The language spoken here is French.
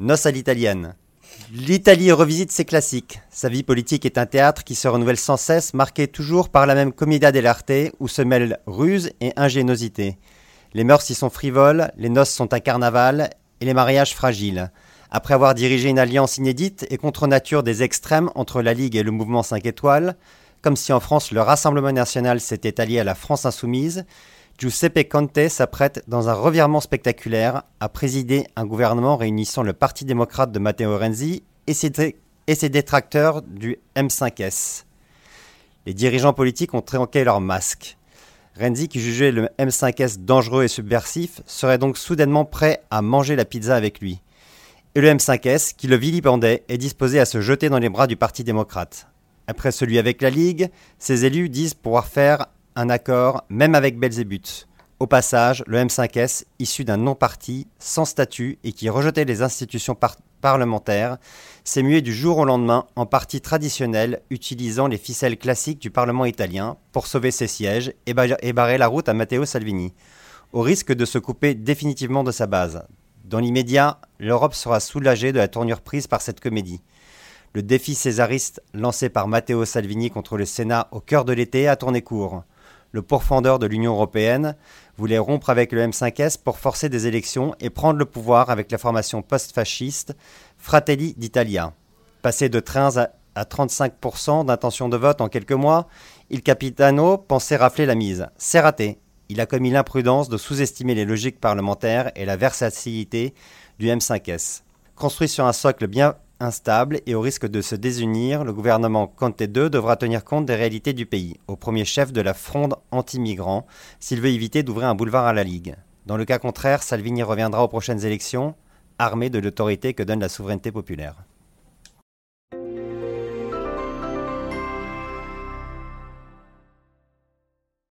Noce à l'italienne. L'Italie revisite ses classiques. Sa vie politique est un théâtre qui se renouvelle sans cesse, marqué toujours par la même commedia dell'arte où se mêlent ruse et ingéniosité. Les mœurs y sont frivoles, les noces sont un carnaval et les mariages fragiles. Après avoir dirigé une alliance inédite et contre nature des extrêmes entre la Ligue et le mouvement 5 étoiles, comme si en France le Rassemblement national s'était allié à la France insoumise, Giuseppe Conte s'apprête, dans un revirement spectaculaire, à présider un gouvernement réunissant le Parti démocrate de Matteo Renzi et ses, détracteurs du M5S. Les dirigeants politiques ont trinqué leur masque. Renzi, qui jugeait le M5S dangereux et subversif, serait donc soudainement prêt à manger la pizza avec lui. Et le M5S, qui le vilipendait, est disposé à se jeter dans les bras du Parti démocrate. Après celui avec la Ligue, ses élus disent pouvoir faire un accord, même avec Belzébuth. Au passage, le M5S, issu d'un non-parti, sans statut et qui rejetait les institutions parlementaires, s'est mué du jour au lendemain en parti traditionnel, utilisant les ficelles classiques du Parlement italien pour sauver ses sièges et, et barrer la route à Matteo Salvini, au risque de se couper définitivement de sa base. Dans l'immédiat, l'Europe sera soulagée de la tournure prise par cette comédie. Le défi césariste lancé par Matteo Salvini contre le Sénat au cœur de l'été a tourné court le pourfendeur de l'Union européenne, voulait rompre avec le M5S pour forcer des élections et prendre le pouvoir avec la formation post-fasciste Fratelli d'Italia. Passé de 13 à 35% d'intention de vote en quelques mois, Il Capitano pensait rafler la mise. C'est raté. Il a commis l'imprudence de sous-estimer les logiques parlementaires et la versatilité du M5S. Construit sur un socle bien Instable et au risque de se désunir, le gouvernement Conte II devra tenir compte des réalités du pays, au premier chef de la fronde anti-migrants, s'il veut éviter d'ouvrir un boulevard à la Ligue. Dans le cas contraire, Salvini reviendra aux prochaines élections, armé de l'autorité que donne la souveraineté populaire.